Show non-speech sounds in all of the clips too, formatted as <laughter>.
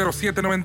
Hoy en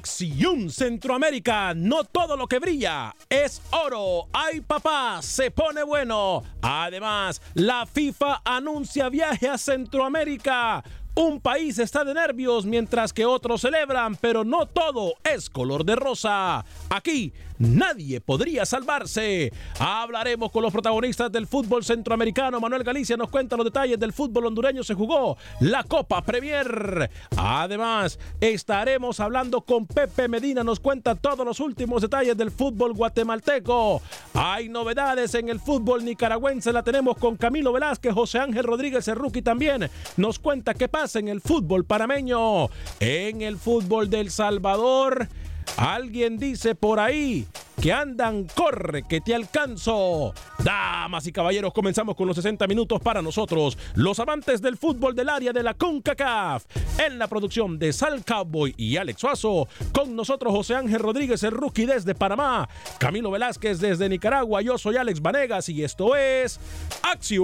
Acción Centroamérica, no todo lo que brilla es oro. ¡Ay papá! Se pone bueno. Además, la FIFA anuncia viaje a Centroamérica. Un país está de nervios mientras que otros celebran, pero no todo es color de rosa. Aquí nadie podría salvarse. Hablaremos con los protagonistas del fútbol centroamericano. Manuel Galicia nos cuenta los detalles del fútbol hondureño. Se jugó la Copa Premier. Además, estaremos hablando con Pepe Medina. Nos cuenta todos los últimos detalles del fútbol guatemalteco. Hay novedades en el fútbol nicaragüense. La tenemos con Camilo Velázquez, José Ángel Rodríguez, rookie también. Nos cuenta qué pasa en el fútbol panameño. En el fútbol del Salvador. Alguien dice por ahí que andan, corre, que te alcanzo. Damas y caballeros, comenzamos con los 60 minutos para nosotros, los amantes del fútbol del área de la CONCACAF. En la producción de Sal Cowboy y Alex Suazo, con nosotros José Ángel Rodríguez, el rookie desde Panamá, Camilo Velázquez desde Nicaragua, yo soy Alex Vanegas y esto es Acción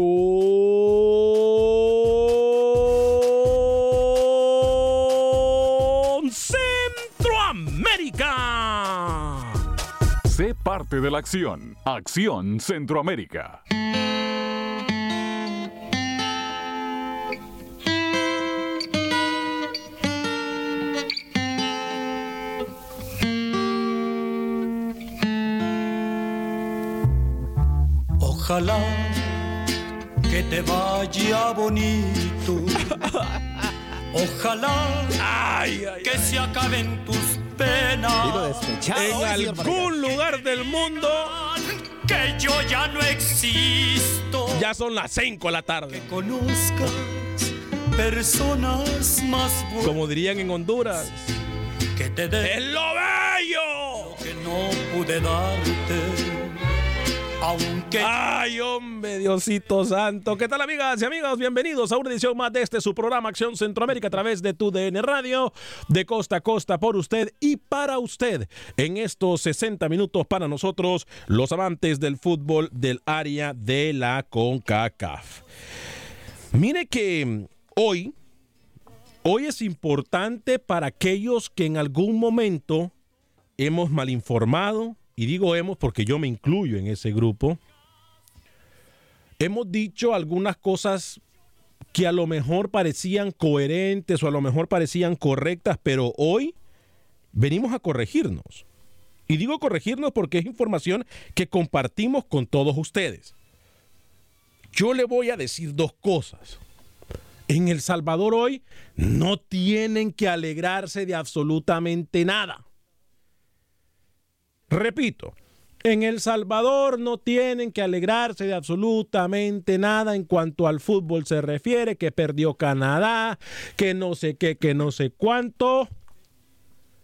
parte de la acción. Acción Centroamérica. Ojalá que te vaya bonito. <laughs> Ojalá que se acaben tus penas. En algún lugar del mundo Que yo ya no existo. ya son las 5 de la tarde. Conozcas personas más buenas Como dirían en Honduras. que te den ¡Es lo bello! que no pude darte. Aunque ¡Ay, hombre, Diosito Santo! ¿Qué tal, amigas y amigos? Bienvenidos a una edición más de este su programa Acción Centroamérica a través de tu DN Radio, de costa a costa por usted y para usted. En estos 60 minutos para nosotros, los amantes del fútbol del área de la CONCACAF. Mire que hoy, hoy es importante para aquellos que en algún momento hemos malinformado, y digo hemos porque yo me incluyo en ese grupo, hemos dicho algunas cosas que a lo mejor parecían coherentes o a lo mejor parecían correctas, pero hoy venimos a corregirnos. Y digo corregirnos porque es información que compartimos con todos ustedes. Yo le voy a decir dos cosas. En El Salvador hoy no tienen que alegrarse de absolutamente nada. Repito, en El Salvador no tienen que alegrarse de absolutamente nada en cuanto al fútbol se refiere, que perdió Canadá, que no sé qué, que no sé cuánto.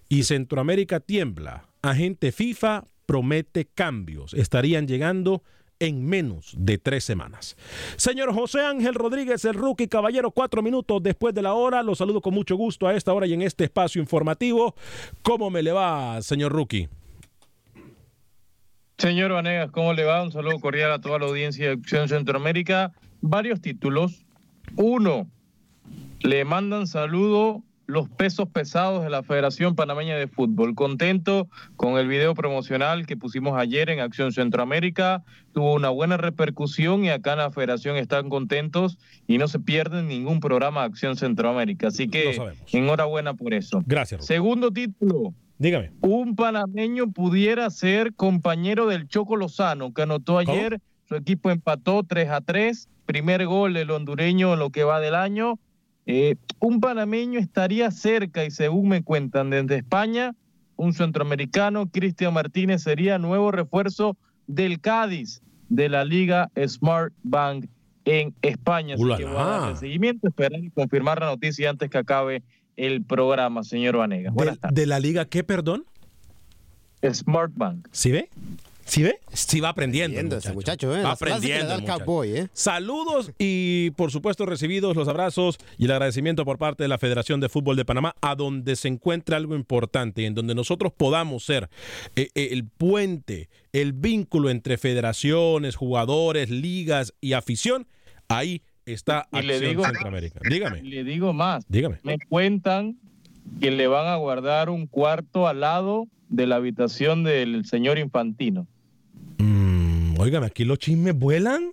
Y Centroamérica tiembla. Agente FIFA promete cambios. Estarían llegando en menos de tres semanas. Señor José Ángel Rodríguez, el rookie caballero, cuatro minutos después de la hora. Los saludo con mucho gusto a esta hora y en este espacio informativo. ¿Cómo me le va, señor rookie? Señor Vanegas, ¿cómo le va? Un saludo cordial a toda la audiencia de Acción Centroamérica. Varios títulos. Uno, le mandan saludo los pesos pesados de la Federación Panameña de Fútbol. Contento con el video promocional que pusimos ayer en Acción Centroamérica. Tuvo una buena repercusión y acá en la Federación están contentos y no se pierden ningún programa de Acción Centroamérica. Así que enhorabuena por eso. Gracias. Segundo título. Dígame. Un panameño pudiera ser compañero del Choco Lozano, que anotó ayer. Su equipo empató 3 a 3. Primer gol del hondureño en lo que va del año eh, un panameño estaría cerca y según me cuentan desde España, un centroamericano, Cristian Martínez, sería nuevo refuerzo del Cádiz de la Liga Smart Bank en España. Así que a dar seguimiento, esperar y confirmar la noticia antes que acabe el programa, señor Vanegas. ¿De, ¿De la Liga qué, perdón? Smart Bank. ¿Sí ve? ¿Sí ve? Sí va aprendiendo. aprendiendo muchacho, ¿eh? Va aprendiendo. ¿eh? Saludos y por supuesto recibidos los abrazos y el agradecimiento por parte de la Federación de Fútbol de Panamá, a donde se encuentra algo importante, en donde nosotros podamos ser eh, eh, el puente, el vínculo entre federaciones, jugadores, ligas y afición. Ahí está y le digo, Centroamérica. Dígame. Le digo más. Dígame. Me cuentan que le van a guardar un cuarto al lado de la habitación del señor Infantino. Mm, óigame, aquí los chismes vuelan.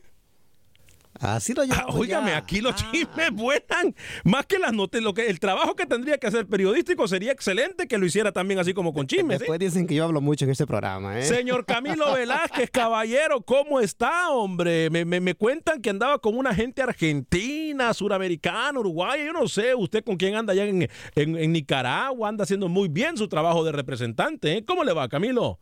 Así lo ah, Óigame, aquí los ah. chismes vuelan. Más que las notas, lo que el trabajo que tendría que hacer periodístico sería excelente que lo hiciera también así como con chismes. Después dicen que yo hablo mucho en este programa. ¿eh? Señor Camilo Velázquez, caballero, ¿cómo está, hombre? Me, me, cuentan que andaba con una gente argentina, suramericana, uruguaya, yo no sé, usted con quién anda allá en, en, Nicaragua, anda haciendo muy bien su trabajo de representante. ¿eh? ¿Cómo le va, Camilo?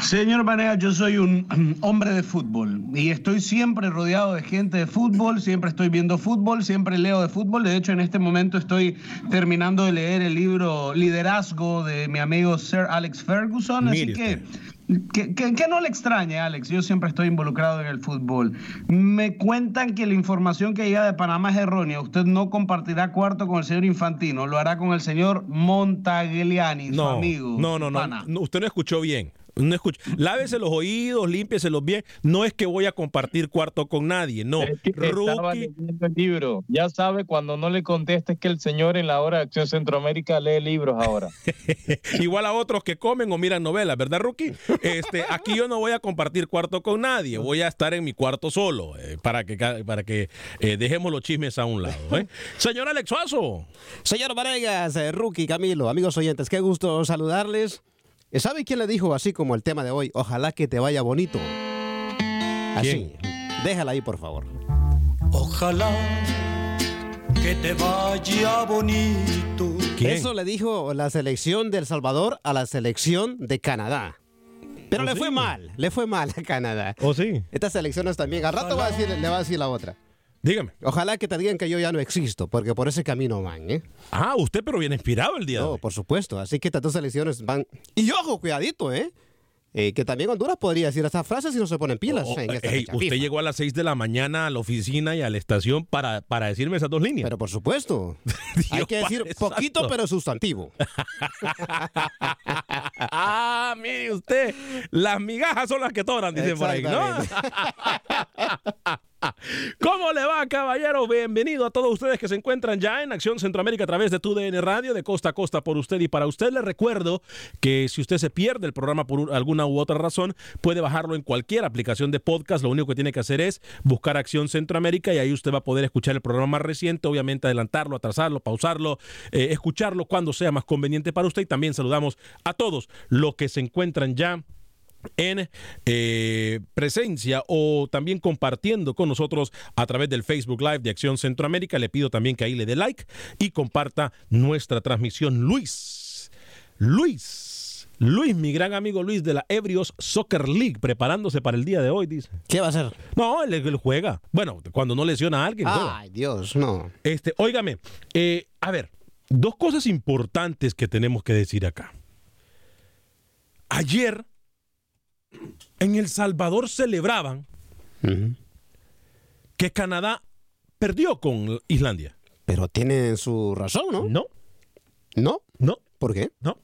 Señor Vanega, yo soy un <clears throat> hombre de fútbol y estoy siempre rodeado de gente de fútbol, siempre estoy viendo fútbol, siempre leo de fútbol. De hecho, en este momento estoy terminando de leer el libro Liderazgo de mi amigo Sir Alex Ferguson. Así que, que, que, no le extrañe, Alex. Yo siempre estoy involucrado en el fútbol. Me cuentan que la información que llega de Panamá es errónea. Usted no compartirá cuarto con el señor Infantino, lo hará con el señor Montagliani, su amigo. No, no, no. Usted no escuchó bien. No escucha. Lávese los oídos, límpieselos bien. No es que voy a compartir cuarto con nadie, no. Es que estaba leyendo el libro. Ya sabe, cuando no le contestes que el señor en la hora de Acción Centroamérica lee libros ahora. <laughs> Igual a otros que comen o miran novelas, ¿verdad, Rookie? Este, aquí yo no voy a compartir cuarto con nadie. Voy a estar en mi cuarto solo eh, para que, para que eh, dejemos los chismes a un lado. ¿eh? <laughs> Señor Alex Suazo. Señor Varegas, Rookie, Camilo, amigos oyentes, qué gusto saludarles. ¿Sabe quién le dijo así como el tema de hoy? Ojalá que te vaya bonito. Así. Déjala ahí, por favor. Ojalá que te vaya bonito. Eso le dijo la selección de El Salvador a la selección de Canadá. Pero ¿Oh, le fue mal, le fue mal a Canadá. ¿O oh, sí? Estas selecciones también. Al rato va a decir, le va a decir la otra. Dígame. Ojalá que te digan que yo ya no existo, porque por ese camino van, ¿eh? Ah, usted pero bien inspirado el día no, por supuesto. Así que estas dos elecciones van... Y ojo, cuidadito, ¿eh? Eh, que también Honduras podría decir estas frases si no se ponen pilas. Oh, usted llegó a las 6 de la mañana a la oficina y a la estación para, para decirme esas dos líneas. Pero por supuesto. <laughs> Hay que decir poquito pero sustantivo. <laughs> ah, mire usted, las migajas son las que toran, dicen por ahí, ¿no? <laughs> <laughs> ¿Cómo le va, caballero? Bienvenido a todos ustedes que se encuentran ya en Acción Centroamérica a través de TUDN Radio, de costa a costa por usted y para usted. Le recuerdo que si usted se pierde el programa por alguna u otra razón, puede bajarlo en cualquier aplicación de podcast. Lo único que tiene que hacer es buscar Acción Centroamérica y ahí usted va a poder escuchar el programa más reciente, obviamente adelantarlo, atrasarlo, pausarlo, eh, escucharlo cuando sea más conveniente para usted. Y también saludamos a todos los que se encuentran ya en eh, presencia o también compartiendo con nosotros a través del Facebook Live de Acción Centroamérica. Le pido también que ahí le dé like y comparta nuestra transmisión. Luis, Luis, Luis, mi gran amigo Luis de la Ebrios Soccer League, preparándose para el día de hoy, dice. ¿Qué va a hacer? No, él, juega. Bueno, cuando no lesiona a alguien. Ay, Dios, no. Este, óigame, eh, a ver, dos cosas importantes que tenemos que decir acá. Ayer en El Salvador celebraban que Canadá perdió con Islandia. Pero tienen su razón, ¿no? No. ¿No? No. ¿Por qué? No.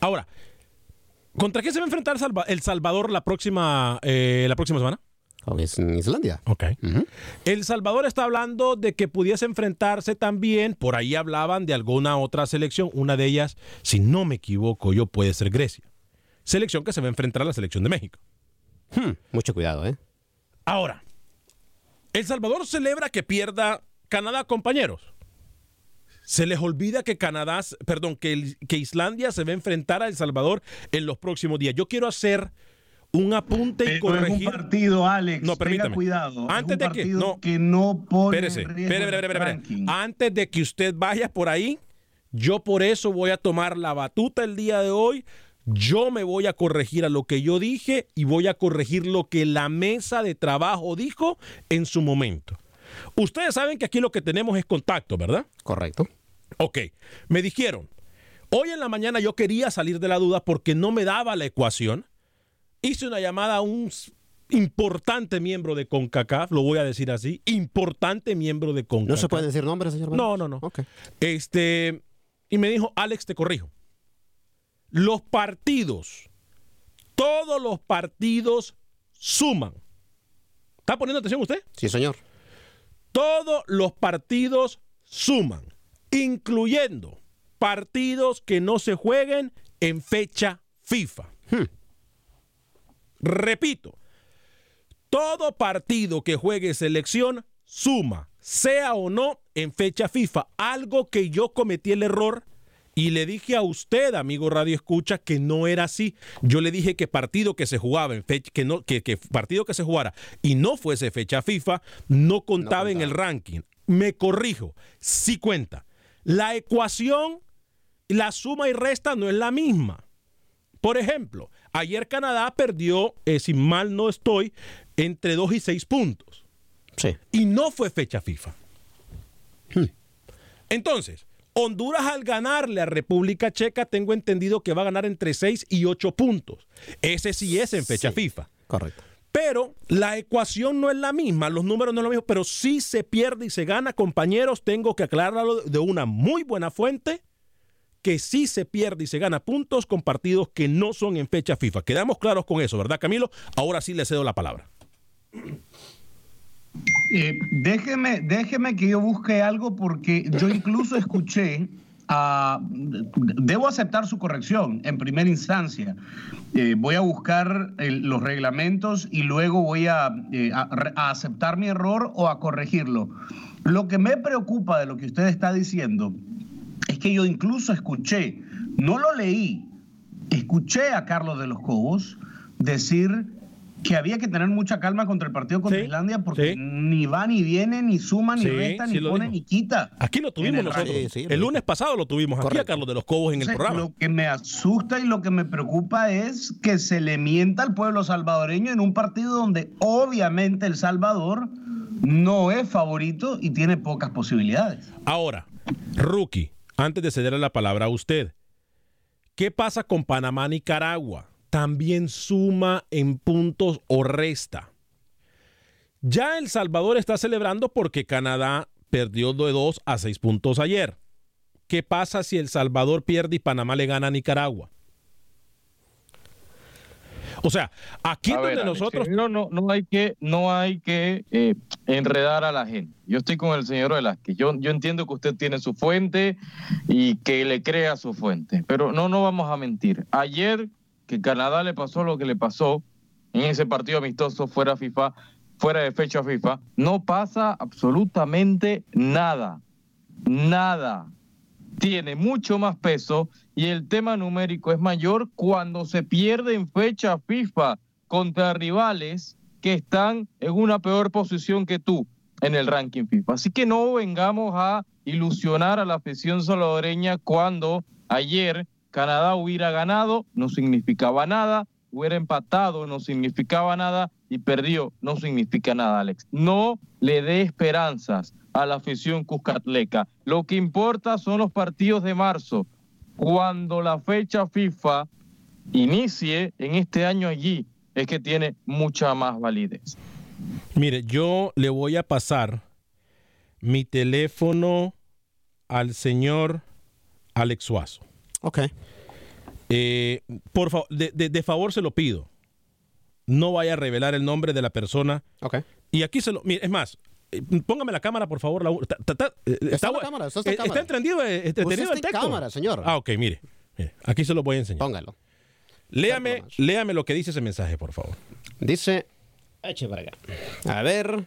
Ahora, ¿contra qué se va a enfrentar El Salvador la próxima, eh, la próxima semana? Oh, es en Islandia. Ok. El Salvador está hablando de que pudiese enfrentarse también, por ahí hablaban de alguna otra selección, una de ellas, si no me equivoco yo, puede ser Grecia selección que se va a enfrentar a la selección de México. Hmm, mucho cuidado, ¿eh? Ahora, El Salvador celebra que pierda Canadá, compañeros. Se les olvida que Canadá, perdón, que, que Islandia se va a enfrentar a El Salvador en los próximos días. Yo quiero hacer un apunte y corregir. Es un partido, Alex. No, permítame. cuidado. Antes de que no, que no pone espérese, espérese, Antes de que usted vaya por ahí, yo por eso voy a tomar la batuta el día de hoy yo me voy a corregir a lo que yo dije y voy a corregir lo que la mesa de trabajo dijo en su momento. Ustedes saben que aquí lo que tenemos es contacto, ¿verdad? Correcto. Ok, me dijeron, hoy en la mañana yo quería salir de la duda porque no me daba la ecuación. Hice una llamada a un importante miembro de CONCACAF, lo voy a decir así, importante miembro de CONCACAF. ¿No se puede decir nombre, señor? No, no, no. Este, y me dijo, Alex, te corrijo los partidos, todos los partidos suman. ¿Está poniendo atención usted? Sí, señor. Todos los partidos suman, incluyendo partidos que no se jueguen en fecha FIFA. Hmm. Repito, todo partido que juegue selección suma, sea o no en fecha FIFA. Algo que yo cometí el error y le dije a usted, amigo Radio Escucha, que no era así. Yo le dije que partido que se jugaba en fecha, que no, que, partido que se jugara y no fuese fecha FIFA, no contaba, en el ranking. Me corrijo, sí cuenta. La ecuación, la suma y resta no es la misma. Por ejemplo, ayer Canadá perdió, eh, si mal no estoy, entre 2 y 6 puntos. Sí. Y no fue fecha FIFA. Hmm. Entonces, Honduras al ganarle a República Checa, tengo entendido que va a ganar entre 6 y 8 puntos. Ese sí es en fecha FIFA. Correcto. Pero la ecuación no es la misma, los números no son los mismos, pero sí se pierde y se gana, compañeros, tengo que aclararlo de una muy buena fuente, que sí se pierde y se gana puntos con partidos que no son en fecha FIFA. Quedamos claros con eso, ¿verdad, Camilo? Ahora sí le cedo la palabra. Eh, déjeme, déjeme que yo busque algo porque yo incluso escuché debo aceptar su corrección en primera instancia. Eh, voy a buscar los reglamentos y luego voy eh, a, aceptar mi error o a corregirlo. Lo que me preocupa de lo que usted está diciendo es que yo incluso escuché, no lo leí, escuché a Carlos de los Cobos decir que había que tener mucha calma contra el partido contra Islandia porque ni va ni viene, ni suma, ni resta, ni pone, ni quita. Aquí lo tuvimos nosotros. el lunes pasado lo tuvimos aquí a Carlos de los Cobos en el programa. Lo que me asusta y lo que me preocupa es que se le mienta al pueblo salvadoreño en un partido donde obviamente El Salvador no es favorito y tiene pocas posibilidades. Ahora, Rookie, antes de cederle la palabra a usted, ¿qué pasa con Panamá, Nicaragua? También suma en puntos o resta. Ya El Salvador está celebrando porque Canadá perdió de 2 a 6 puntos ayer. ¿Qué pasa si El Salvador pierde y Panamá le gana a Nicaragua? O sea, aquí A donde ver, nosotros... No, no, no hay que, no hay que eh, enredar a la gente. Yo estoy con el señor Velázquez. Yo, yo entiendo que usted tiene su fuente y que le crea su fuente, pero no, no vamos a mentir. Ayer que Canadá le pasó lo que le pasó en ese partido amistoso fuera FIFA, fuera de fecha FIFA, no pasa absolutamente nada, nada. Tiene mucho más peso y el tema numérico es mayor cuando se pierde en fecha FIFA contra rivales que están en una peor posición que tú en el ranking FIFA. Así que no vengamos a ilusionar a la afición salvadoreña cuando ayer Canadá hubiera ganado, no significaba nada, hubiera empatado, no significaba nada, y perdió, no significa nada, Alex. No le dé esperanzas a la afición cuscatleca. Lo que importa son los partidos de marzo, cuando la fecha FIFA inicie en este año allí, es que tiene mucha más validez. Mire, yo le voy a pasar mi teléfono al señor Alex Suazo. Ok. Eh, por favor, de, de- de favor se lo pido. No vaya a revelar el nombre de la persona. Ok. Y aquí se lo. Mire, es más, eh, póngame la cámara, por favor. la- ta- ta- ta- eh, Está la cámara, está eh, cámara. entendido, eh, entendido está el texto. cámara, señor. Ah, ok, mire. mire, aquí se lo voy a enseñar. Póngalo. Léame, léame lo que dice ese mensaje, por favor. Dice, eche para acá. A ver.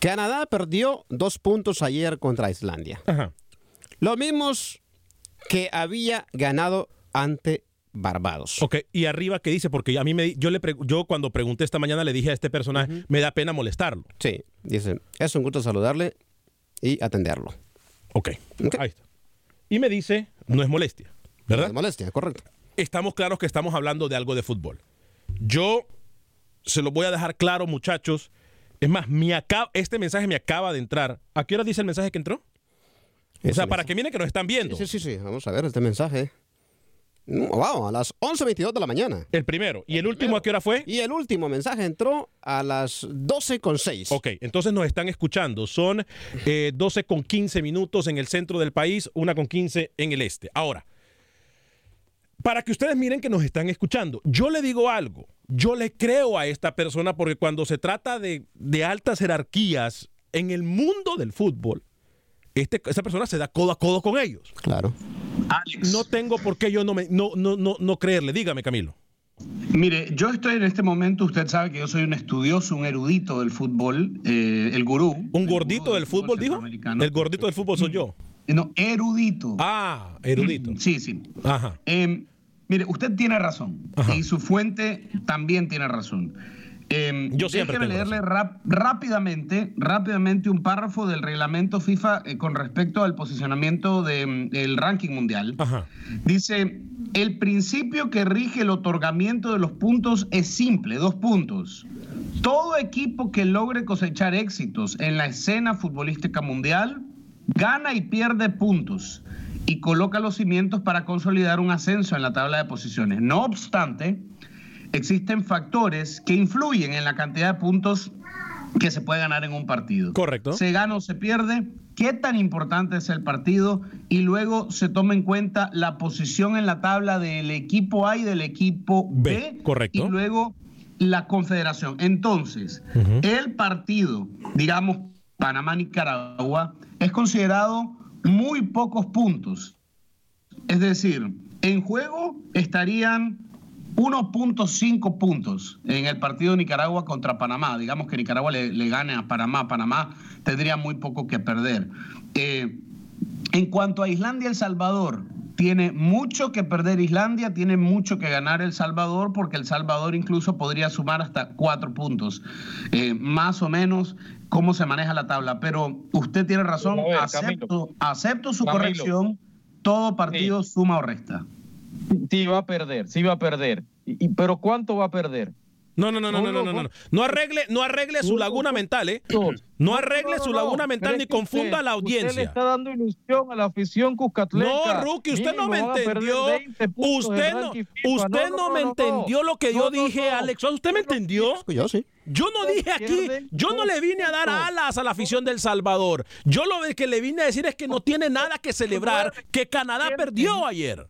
Canadá perdió dos puntos ayer contra Islandia. Ajá. Los mismos que había ganado ante Barbados. Ok, y arriba, ¿qué dice? Porque a mí me, yo, le yo cuando pregunté esta mañana le dije a este personaje, me da pena molestarlo. Sí, dice, es un gusto saludarle y atenderlo. Ok, ahí está. Y me dice, no es molestia, ¿verdad? No es molestia, correcto. Estamos claros que estamos hablando de algo de fútbol. Yo se lo voy a dejar claro, muchachos. Es más, me acaba, este mensaje me acaba de entrar. ¿A qué hora dice el mensaje que entró? O sea, para que miren que nos están viendo. Sí, sí, sí, vamos a ver este mensaje. Mm, Wow, a las 11.22 de la mañana. El primero. ¿Y el último a qué hora fue? Y el último mensaje entró a las 12.06. Ok, entonces nos están escuchando. Son eh, 12 con 15 minutos en el centro del país, una con 15 en el este. Ahora, para que ustedes miren que nos están escuchando, yo le digo algo. Yo le creo a esta persona porque cuando se trata de, de altas jerarquías en el mundo del fútbol, este, esa persona se da codo a codo con ellos. Claro. No tengo por qué yo no, me, no, no, no, no creerle. Dígame, Camilo. Mire, yo estoy en este momento, usted sabe que yo soy un estudioso, un erudito del fútbol, eh, el gurú. ¿Un gordito del fútbol, dijo? El gordito del fútbol soy yo. No, erudito. Ah, erudito. Sí, sí. Ajá. Eh, mire, usted tiene razón y su fuente también tiene razón. Eh, Yo siempre déjeme leerle rap- rápidamente, rápidamente un párrafo del reglamento FIFA eh, con respecto al posicionamiento de, del ranking mundial. Dice, el principio que rige el otorgamiento de los puntos es simple, dos puntos. Todo equipo que logre cosechar éxitos en la escena futbolística mundial gana y pierde puntos y coloca los cimientos para consolidar un ascenso en la tabla de posiciones. No obstante, existen factores que influyen en la cantidad de puntos que se puede ganar en un partido. Correcto. Se gana o se pierde, qué tan importante es el partido y luego se toma en cuenta la posición en la tabla del equipo A y del equipo B. correcto. Y luego la confederación. Entonces, el partido, digamos, Panamá-Nicaragua, es considerado muy pocos puntos. Es decir, en juego estarían 1.5 puntos en el partido de Nicaragua contra Panamá. Digamos que Nicaragua le, le gane a Panamá. Panamá tendría muy poco que perder. Eh, en cuanto a Islandia y El Salvador, tiene mucho que perder Islandia, tiene mucho que ganar El Salvador, porque El Salvador incluso podría sumar hasta cuatro puntos, eh, más o menos cómo se maneja la tabla. Pero usted tiene razón, ver, acepto, acepto su Camilo. corrección, todo partido suma o resta. Sí va a perder, sí va a perder. Y- y- pero ¿cuánto va a perder? No, no, no, no, no, no, no, no. No arregle, no arregle su laguna mental, ¿eh? No arregle su laguna mental ni confunda a la Usted le audiencia. está dando ilusión a la afición cuscatleca. No, Rookie, usted no me entendió. 20 puntos Usted no, usted no, me entendió lo que yo dije. Alex. ¿Usted me entendió? Yo sí. Yo no dije aquí, yo no le vine a dar alas a la afición del Salvador. Yo lo que le vine a decir es que no tiene nada que celebrar, que Canadá perdió ayer.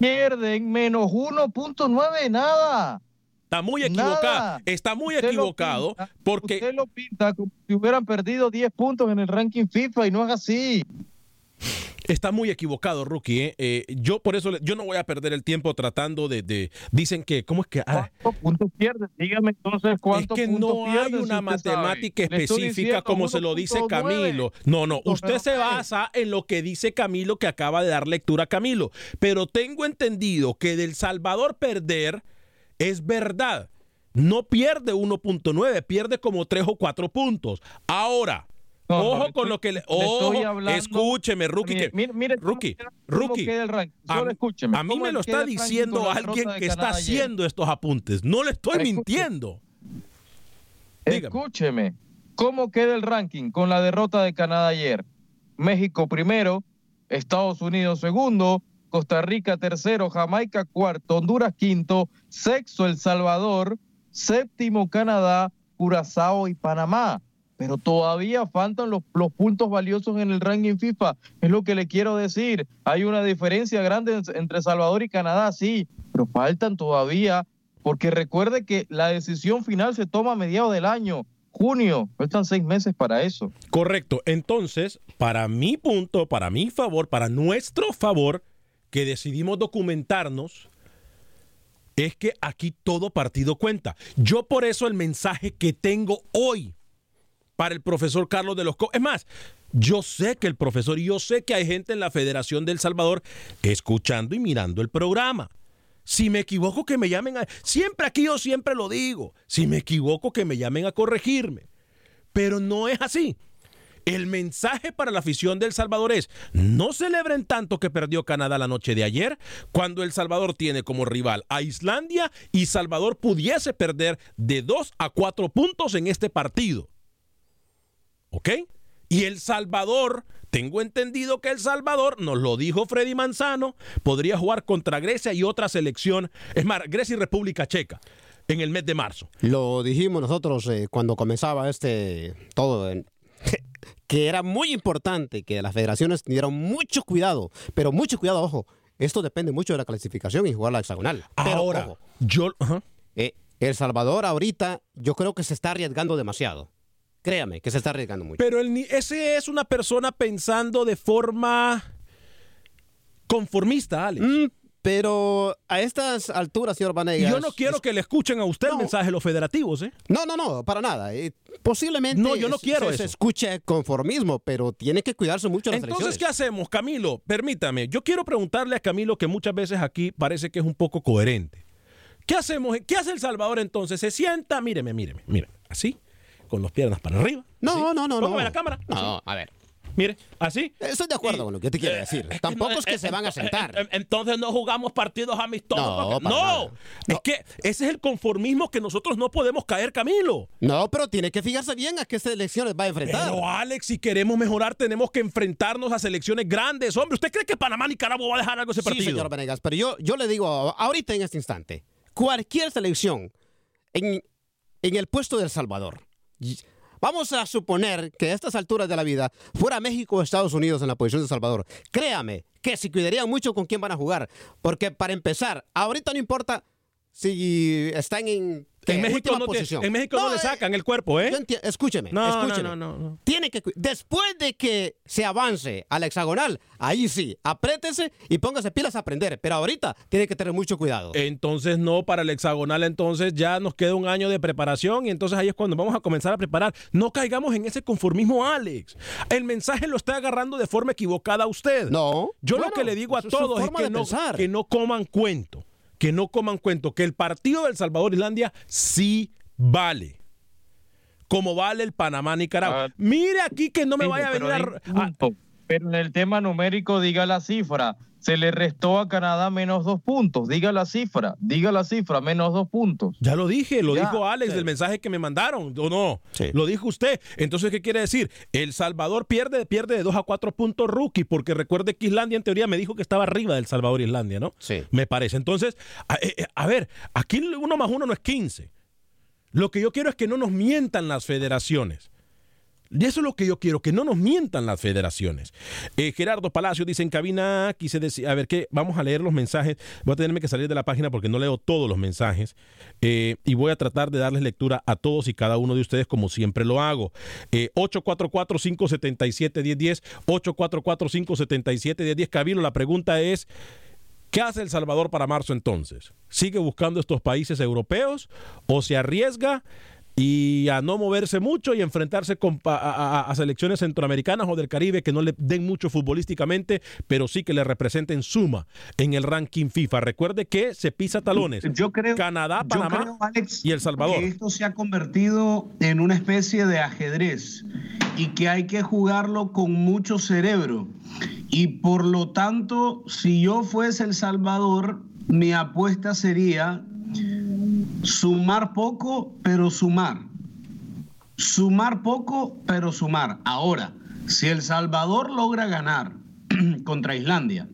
Pierden menos 1.9, nada. Está muy equivocado. Está muy equivocado porque. Usted lo pinta como si hubieran perdido 10 puntos en el ranking FIFA y no es así. Está muy equivocado, Rookie. ¿eh? Eh, yo por eso yo no voy a perder el tiempo tratando de. dicen que. ¿Cómo es que.? Ah, ¿Cuántos puntos pierde? Dígame entonces cuántos Es que no hay una matemática específica como se lo dice Camilo. No, no. Usted se basa en lo que dice Camilo, que acaba de dar lectura a Camilo. Pero tengo entendido que del Salvador perder es verdad. No pierde 1.9, pierde como 3 o 4 puntos. Ahora. Ojo con lo que le. Ojo, escúcheme, Rookie. Mire, mire, rookie, Rookie. A, mí me lo está diciendo alguien que está haciendo estos apuntes. No le estoy mintiendo. Escúcheme. ¿Cómo queda el ranking con la derrota de Canadá ayer? México primero, Estados Unidos segundo, Costa Rica tercero, Jamaica cuarto, Honduras quinto, sexto El Salvador, séptimo Canadá, Curazao y Panamá pero todavía faltan los, puntos valiosos en el ranking FIFA. Es lo que le quiero decir. Hay una diferencia grande entre Salvador y Canadá, sí, pero faltan todavía, porque recuerde que la decisión final se toma a mediados del año. Junio, faltan seis meses para eso. Correcto. Entonces, para mi punto, para mi favor, para nuestro favor, que decidimos documentarnos, es que aquí todo partido cuenta. Yo por eso el mensaje que tengo hoy para el profesor Carlos de los Co Es más, yo sé que el profesor y yo sé que hay gente en la Federación del Salvador escuchando y mirando el programa. Si me equivoco, que me llamen a... Siempre aquí yo siempre lo digo. Si me equivoco, que me llamen a corregirme. Pero no es así. El mensaje para la afición del Salvador es, no celebren tanto que perdió Canadá la noche de ayer, cuando El Salvador tiene como rival a Islandia y Salvador pudiese perder de 2 a 4 puntos en este partido. ¿Ok? Y El Salvador, tengo entendido que El Salvador, nos lo dijo Freddy Manzano, podría jugar contra Grecia y otra selección, es más, Grecia y República Checa, en el mes de marzo. Lo dijimos nosotros eh, cuando comenzaba este todo, <laughs> que era muy importante que las federaciones tuvieran mucho cuidado, pero mucho cuidado, ojo, esto depende mucho de la clasificación y jugar la hexagonal. Ahora, yo... Eh, el Salvador ahorita yo creo que se está arriesgando demasiado. Créame, que se está arriesgando mucho. Pero el, ese es una persona pensando de forma conformista, Alex. Mm, pero a estas alturas, señor Vanegas... Yo no quiero que le escuchen a usted el mensaje de los federativos, ¿eh? No, no, no, para nada. Eh, posiblemente no, yo no quiero se, eso. se escuche conformismo, pero tiene que cuidarse mucho las Entonces, ¿qué hacemos, Camilo? Permítame. Yo quiero preguntarle a Camilo, que muchas veces aquí parece que es un poco coherente. ¿Qué hacemos? ¿Qué hace El Salvador entonces? Se sienta, míreme, míreme, míreme, así con las piernas para arriba. No, no, no, no. la cámara. No, a ver. Mire, así. Estoy de acuerdo con lo que te quiere decir. Tampoco es que se van a sentar. Entonces no jugamos partidos amistosos. No, no. es que ese es el conformismo que nosotros no podemos caer, Camilo. No, pero tiene que fijarse bien a qué selecciones va a enfrentar. Pero Alex, si queremos mejorar, tenemos que enfrentarnos a selecciones grandes. Hombre, ¿usted cree que Panamá y Nicaragua va a dejar algo ese partido? Sí, señor Venegas, pero yo, yo le digo ahorita en este instante, cualquier selección en, en el puesto del Salvador Vamos a suponer que a estas alturas de la vida fuera México o Estados Unidos en la posición de Salvador. Créame que se cuidarían mucho con quién van a jugar. Porque para empezar, ahorita no importa si están en en México, no en México no, le eh, sacan el cuerpo, ¿eh? Escúcheme, no, escúcheme. No, Tiene que después de que se avance a la hexagonal, ahí sí, aprétese y póngase pilas a aprender, pero ahorita tiene que tener mucho cuidado. Entonces no, para el hexagonal entonces ya nos queda un año de preparación y entonces ahí es cuando vamos a comenzar a preparar. No caigamos en ese conformismo, Alex. El mensaje lo está agarrando de forma equivocada a usted. No. Yo lo que le digo a todos es que no, que no coman cuento que no coman cuento, que el partido del Salvador-Islandia sí vale. Como vale el Panamá-Nicaragua. Ah, Mire aquí que no me vaya a venir a... Pero en el tema numérico diga la cifra se le restó a Canadá menos dos puntos. Diga la cifra, diga la cifra, menos dos puntos. Ya lo dije, lo dijo Alex del mensaje que me mandaron, ¿o no? Lo dijo usted. Entonces, ¿qué quiere decir? El Salvador pierde, pierde de dos a cuatro puntos rookie, porque recuerde que Islandia en teoría me dijo que estaba arriba del Salvador y Islandia, ¿no? Sí. Me parece. Entonces, a, eh, eh, a ver, aquí uno más uno no es 15. Lo que yo quiero es que no nos mientan las federaciones. Y eso es lo que yo quiero, que no nos mientan las federaciones. Eh, Gerardo Palacio dice en cabina, quise decir, a ver qué, vamos a leer los mensajes. Voy a tenerme que salir de la página porque no leo todos los mensajes. Eh, y voy a tratar de darles lectura a todos y cada uno de ustedes como siempre lo hago. Eh, 844-577-1010, 844-577-1010. Cabilo, la pregunta es... ¿Qué hace El Salvador para marzo entonces? ¿Sigue buscando estos países europeos o se arriesga y a no moverse mucho y enfrentarse con, a, a, selecciones centroamericanas o del Caribe que no le den mucho futbolísticamente, pero sí que le representen suma en el ranking FIFA. Recuerde que se pisa talones. Yo creo, Canadá, Panamá creo, Alex, y El Salvador. Que esto se ha convertido en una especie de ajedrez y que hay que jugarlo con mucho cerebro. Y por lo tanto, si yo fuese El Salvador, mi apuesta sería sumar poco, pero sumar. Sumar poco, pero sumar. Ahora, si El Salvador logra ganar <clears throat> contra Islandia,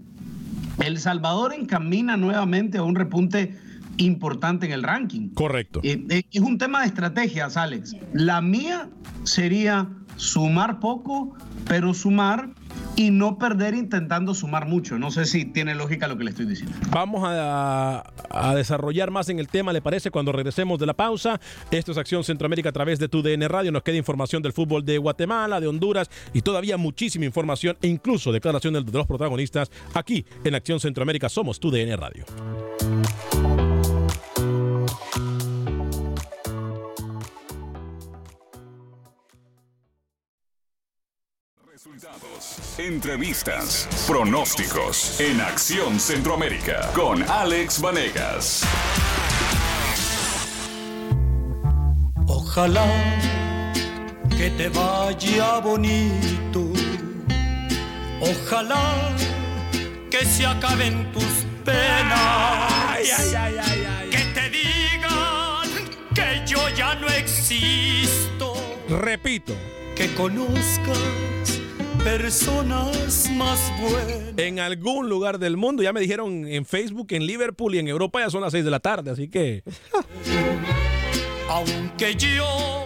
El Salvador encamina nuevamente a un repunte importante en el ranking. Correcto. Eh, es un tema de estrategias, Alex. La mía sería sumar poco, pero sumar y no perder intentando sumar mucho. No sé si tiene lógica lo que le estoy diciendo. Vamos a, a, desarrollar más en el tema, ¿le parece? Cuando regresemos de la pausa. Esto es Acción Centroamérica a través de tu DN Radio. Nos queda información del fútbol de Guatemala, de Honduras y todavía muchísima información e incluso declaraciones de los protagonistas aquí en Acción Centroamérica. Somos tu DN Radio. Resultados, entrevistas, pronósticos en Acción Centroamérica con Alex Vanegas. Ojalá que te vaya bonito. Ojalá que se acaben tus penas. Ay, ay, ay, que te digan que yo ya no existo. Repito. Que conozcas personas más buenas. En algún lugar del mundo, ya me dijeron en Facebook, en Liverpool y en Europa ya son las 6 de la tarde, así que... Aunque yo...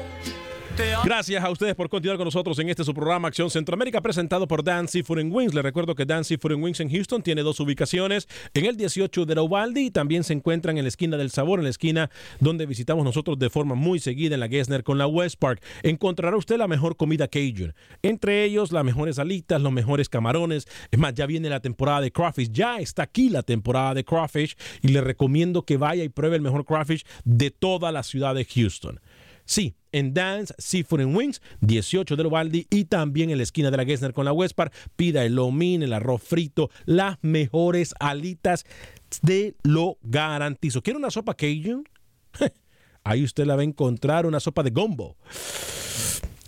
Gracias a ustedes por continuar con nosotros en este su programa Acción Centroamérica presentado por Dan Seafood Wings. Les recuerdo que Dan Seafood Wings en Houston tiene dos ubicaciones, en el 18 de Uvalde y también se encuentran en la esquina del Sabor, en la esquina donde visitamos nosotros de forma muy seguida en la Gessner con la West Park. Encontrará usted la mejor comida Cajun, entre ellos las mejores alitas, los mejores camarones. Es más, ya viene la temporada de crawfish, ya está aquí la temporada de crawfish y le recomiendo que vaya y pruebe el mejor crawfish de toda la ciudad de Houston. Sí, en Dance, Seafood and Wings, 18 de Uvalde y también en la esquina de la Gessner con la Westpark. Pida el lomín, el arroz frito, las mejores alitas de lo garantizo. ¿Quiere una sopa Cajun? <laughs> Ahí usted la va a encontrar, una sopa de gumbo.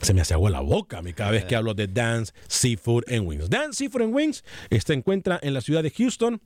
Se me hace agua la boca a mí cada vez que hablo de Dance, Seafood and Wings. Dance, Seafood and Wings se encuentra en la ciudad de Houston.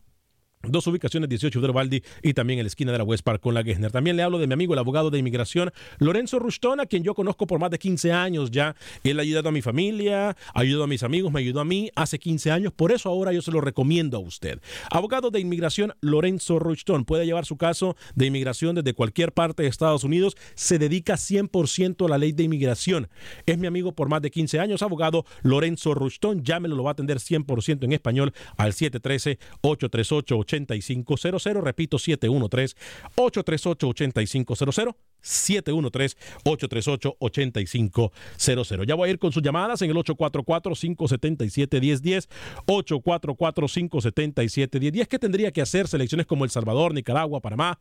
Dos ubicaciones, 18 de Uvalde y también en la esquina de la West Park con la Gessner. También le hablo de mi amigo, el abogado de inmigración, Lorenzo Ruston, a quien yo conozco por más de 15 años ya. Él ha ayudado a mi familia, ha ayudado a mis amigos, me ayudó a mí hace 15 años. Por eso ahora yo se lo recomiendo a usted. Abogado de inmigración, Lorenzo Ruston. Puede llevar su caso de inmigración desde cualquier parte de Estados Unidos. Se dedica 100% a la ley de inmigración. Es mi amigo por más de 15 años. Abogado Lorenzo Ruston. Llámelo, lo va a atender 100% en español al 713 838 8500. Repito, 713-838-8500. 713-838-8500. Ya voy a ir con sus llamadas en el 844-577-1010. 844-577-1010. ¿Qué tendría que hacer selecciones como El Salvador, Nicaragua, Panamá?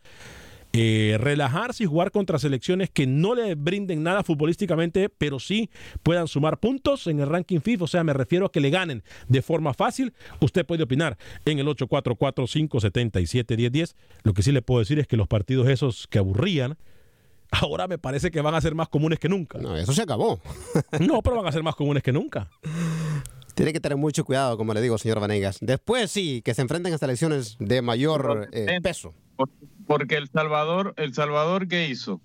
Eh, relajarse y jugar contra selecciones que no le brinden nada futbolísticamente, pero sí puedan sumar puntos en el ranking FIFA. O sea, me refiero a que le ganen de forma fácil. Usted puede opinar en el 844-577-1010. Lo que sí le puedo decir es que los partidos esos que aburrían, <laughs> ahora me parece que van a ser más comunes que nunca. No, eso se acabó. <laughs> no, pero van a ser más comunes que nunca. Tiene que tener mucho cuidado, como le digo, señor Vanegas. Después sí, que se enfrenten a selecciones de mayor eh, peso. Porque El Salvador, El Salvador, ¿qué hizo?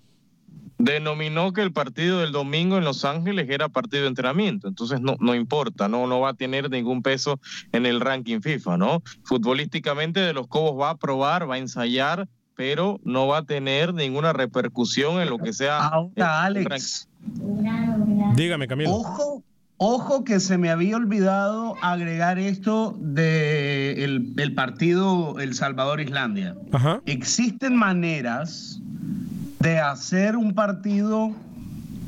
Denominó que el partido del domingo en Los Ángeles era partido de entrenamiento, entonces no, no importa, no, no va a tener ningún peso en el ranking FIFA, ¿no? Futbolísticamente de los Cobos va a probar, va a ensayar, pero no va a tener ninguna repercusión en lo que sea. Ahora, Alex, Dígame, Camilo. Ojo, ojo que se me había olvidado agregar esto de el, partido El Salvador-Islandia. Existen maneras de hacer un partido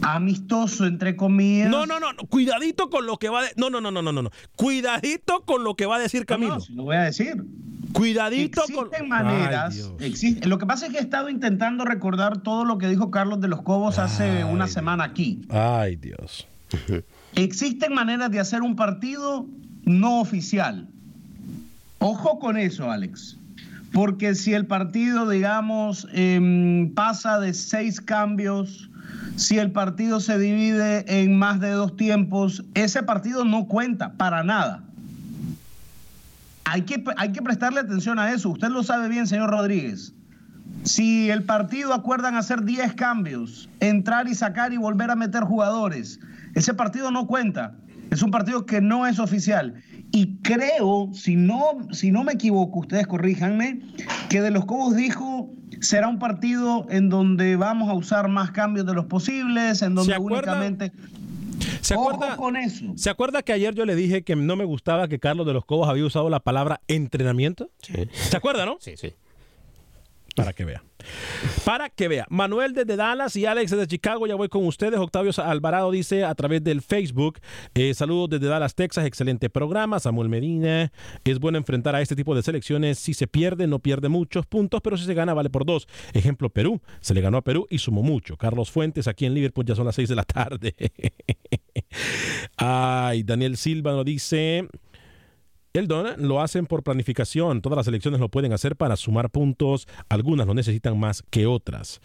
amistoso, entre comillas. No, no, no, no, cuidadito con lo que va a... de- No, no, no, no, no, no, no. Cuidadito con lo que va a decir Camilo. No, si lo voy a decir. Cuidadito con... Existen maneras. Ay, Dios. existe- Lo que pasa es que he estado intentando recordar todo lo que dijo Carlos de los Cobos hace una semana aquí. Ay, Dios. <laughs> Existen maneras de hacer un partido no oficial. Ojo con eso, Alex. Porque si el partido, digamos, em, pasa de seis cambios, si el partido se divide en más de dos tiempos, ese partido no cuenta para nada. Hay que, hay que prestarle atención a eso. Usted lo sabe bien, señor Rodríguez. Si el partido acuerdan hacer 10 cambios, entrar y sacar y volver a meter jugadores, ese partido no cuenta. Es un partido que no es oficial. Y creo, si no, si no me equivoco, ustedes corríjanme, que de los Cobos dijo será un partido en donde vamos a usar más cambios de los posibles, en donde ¿Se acuerda? únicamente. ¿Se Ojo acuerda, con eso. ¿Se acuerda que ayer yo le dije que no me gustaba que Carlos de los Cobos había usado la palabra entrenamiento? Sí. ¿Se acuerda, no? Sí, sí. Para que vea. Para que vea. Manuel desde Dallas y Alex desde Chicago. Ya voy con ustedes. Octavio Alvarado dice a través del Facebook. eh, saludos desde Dallas, Texas. Excelente programa. Samuel Medina. Es bueno enfrentar a este tipo de selecciones. Si se pierde, no pierde muchos puntos, pero si se gana, vale por dos. Ejemplo, Perú. Se le ganó a Perú y sumó mucho. Carlos Fuentes, aquí en Liverpool ya son las seis de la <laughs> tarde. Ay, Daniel Silva nos dice. El don lo hacen por planificación. Todas las elecciones lo pueden hacer para sumar puntos. Algunas lo necesitan más que otras.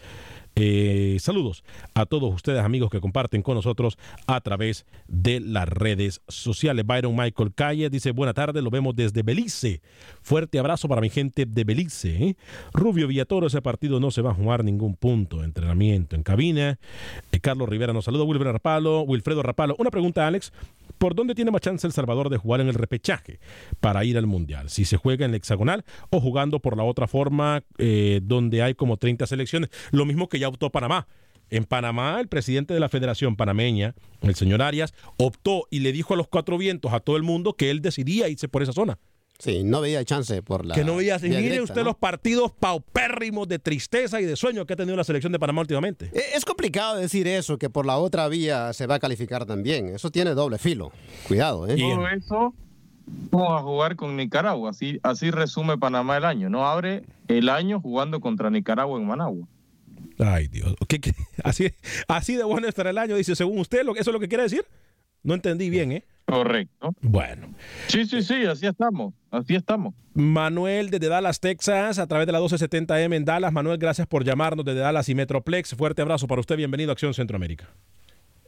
Eh, saludos a todos ustedes amigos que comparten con nosotros a través de las redes sociales. Byron Michael Calle dice buena tarde, lo vemos desde Belice. Fuerte abrazo para mi gente de Belice. ¿eh? Rubio Villatoro, ese partido no se va a jugar ningún punto. Entrenamiento en cabina. Eh, Carlos Rivera nos saluda. Wilfredo Rapalo. Wilfredo Rapalo. Una pregunta, Alex. ¿Por dónde tiene más chance El Salvador de jugar en el repechaje para ir al Mundial? Si se juega en el hexagonal o jugando por la otra forma eh, donde hay como 30 selecciones. Lo mismo que ya optó Panamá. En Panamá, el presidente de la Federación Panameña, el señor Arias, optó y le dijo a los cuatro vientos, a todo el mundo, que él decidía irse por esa zona. Sí, no veía chance por la. que no veía. Mire directa, usted ¿no? los partidos paupérrimos de tristeza y de sueño que ha tenido la selección de Panamá últimamente. Eh, Es complicado decir eso, que por la otra vía se va a calificar también. Eso tiene doble filo. Cuidado, ¿eh? Todo eso vamos a jugar con Nicaragua. Así, así resume Panamá el año. No abre el año jugando contra Nicaragua en Managua. Ay, Dios. ¿Qué- qué? <laughs> Así, así de bueno estará el año, dice, según usted, lo, ¿eso es lo que quiere decir? No entendí bien, ¿eh? Correcto. Bueno. Sí, sí, sí, así estamos. Así estamos. Manuel desde Dallas, Texas, a través de la 1270M en Dallas. Manuel, gracias por llamarnos desde Dallas y Metroplex. Fuerte abrazo para usted. Bienvenido a Acción Centroamérica.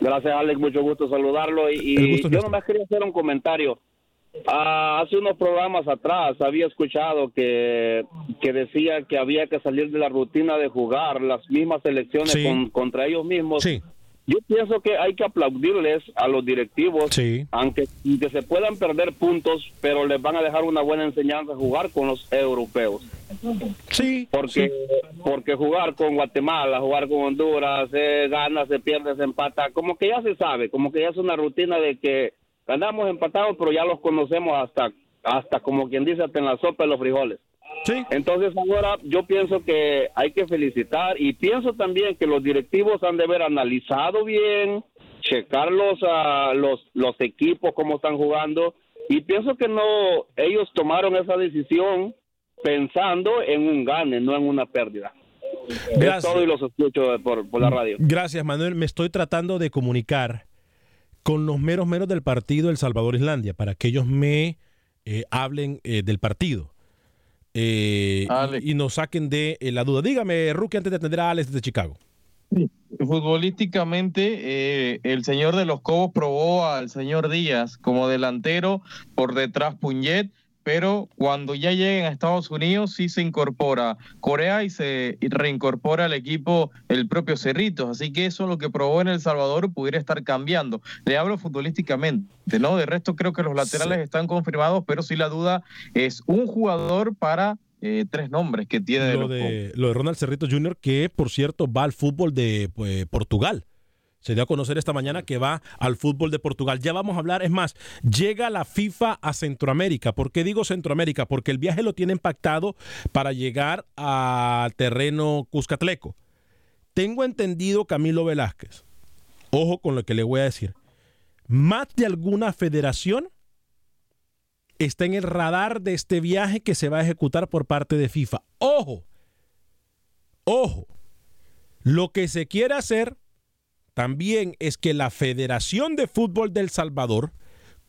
Gracias, Alex. Mucho gusto saludarlo. Y, gusto es yo nuestro. nomás quería hacer un comentario. Ah, hace unos programas atrás había escuchado que, que decía que había que salir de la rutina de jugar las mismas Sí. con- contra ellos mismos. Sí. Yo pienso que hay que aplaudirles a los directivos, Sí. aunque que se puedan perder puntos, pero les van a dejar una buena enseñanza jugar con los europeos. Sí. Porque, porque jugar con Guatemala, jugar con Honduras, se gana, se pierde, se empata, como que ya se sabe, como que ya es una rutina de que ganamos empatados, pero ya los conocemos hasta, hasta como quien dice, hasta en la sopa de los frijoles. Entonces ahora yo pienso que hay que felicitar y pienso también que los directivos han de haber analizado bien, checar los, ah, los, los equipos, cómo están jugando y pienso que no, ellos tomaron esa decisión pensando en un gane, no en una pérdida. Gracias. Es todo y los escucho por, por la radio. Gracias, Manuel. Me estoy tratando de comunicar con los meros meros del partido El Salvador-Islandia para que ellos me eh, hablen eh, del partido eh, y, y nos saquen de eh, la duda. Dígame, Rookie, antes de atender a Alex desde Chicago. Futbolísticamente, eh, el señor de los Cobos probó al señor Díaz como delantero por detrás Puñet, pero cuando ya lleguen a Estados Unidos sí se incorpora Corea y se reincorpora al equipo el propio Cerritos. Así que eso lo que probó en El Salvador pudiera estar cambiando. Le hablo futbolísticamente, ¿no? De resto creo que los laterales están confirmados, pero sí la duda es un jugador para eh, tres nombres que tiene de Lo de, lo de Ronald Cerrito Jr., que por cierto va al fútbol de pues, Portugal. Se dio a conocer esta mañana que va al fútbol de Portugal. Ya vamos a hablar, es más, llega la FIFA a Centroamérica. ¿Por qué digo Centroamérica? Porque el viaje lo tiene impactado para llegar al terreno Cuscatleco. Tengo entendido, Camilo Velázquez, ojo con lo que le voy a decir, más de alguna federación está en el radar de este viaje que se va a ejecutar por parte de FIFA. Ojo, ojo, lo que se quiere hacer también es que la Federación de Fútbol del Salvador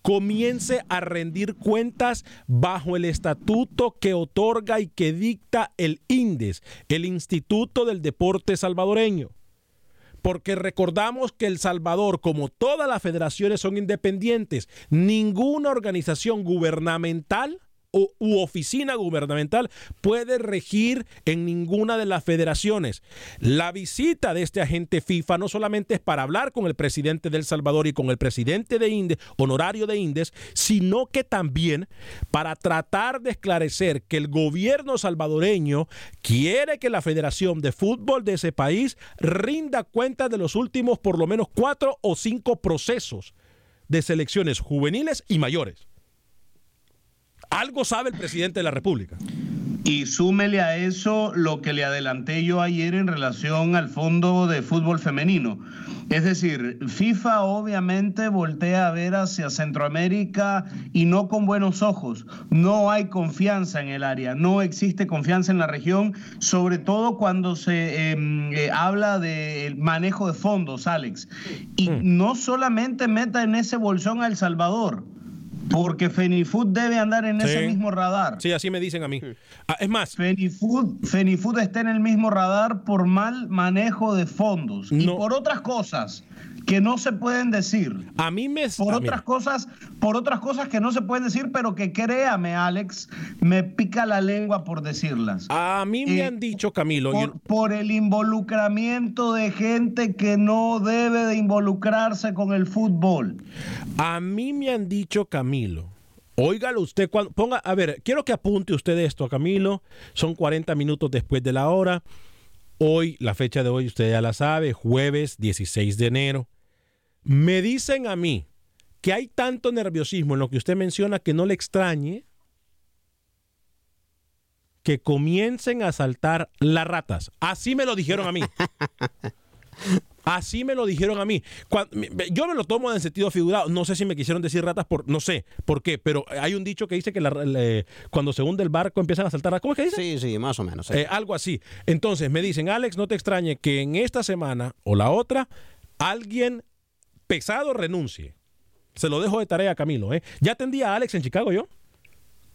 comience a rendir cuentas bajo el estatuto que otorga y que dicta el INDES, el Instituto del Deporte Salvadoreño. Porque recordamos que El Salvador, como todas las federaciones son independientes, ninguna organización gubernamental u oficina gubernamental puede regir en ninguna de las federaciones. La visita de este agente FIFA no solamente es para hablar con el presidente del Salvador y con el presidente de Indes, honorario de Indes, sino que también para tratar de esclarecer que el gobierno salvadoreño quiere que la Federación de Fútbol de ese país rinda cuenta de los últimos por lo menos cuatro o cinco procesos de selecciones juveniles y mayores. Algo sabe el presidente de la República. Y súmele a eso lo que le adelanté yo ayer en relación al Fondo de Fútbol Femenino. Es decir, FIFA obviamente voltea a ver hacia Centroamérica y no con buenos ojos. No hay confianza en el área, no existe confianza en la región, sobre todo cuando se em, eh, habla del manejo de fondos, Alex. Y mm. no solamente meta en ese bolsón a El Salvador porque Fenifood debe andar en ese mismo radar. Sí, así me dicen a mí. Ah, es más. Fenifood, Fenifood está en el mismo radar por mal manejo de fondos y por otras cosas que no se pueden decir. A mí me por otras cosas, por otras cosas que no se pueden decir, pero que créame, Alex, me pica la lengua por decirlas. A mí me eh, han dicho, Camilo, por, el involucramiento de gente que no debe de involucrarse con el fútbol. A mí me han dicho, Camilo. Óigalo usted, cuando, ponga, a ver, quiero que apunte usted esto, Camilo. Son 40 minutos después de la hora. Hoy, la fecha de hoy, usted ya la sabe, jueves 16 de enero. Me dicen a mí que hay tanto nerviosismo en lo que usted menciona que no le extrañe que comiencen a saltar las ratas. Así me lo dijeron a mí. <laughs> Así me lo dijeron a mí. yo me lo tomo en sentido figurado. No sé si me quisieron decir ratas por, no sé por qué, pero hay un dicho que dice que cuando se hunde el barco empiezan a saltar. ¿Cómo es que dice? Sí, sí, más o menos. Eh, algo así. Entonces me dicen, Alex, no te extrañe que en esta semana o la otra alguien pesado renuncie. Se lo dejo de tarea, Camilo. ¿eh? ¿Ya atendí a Alex en Chicago yo?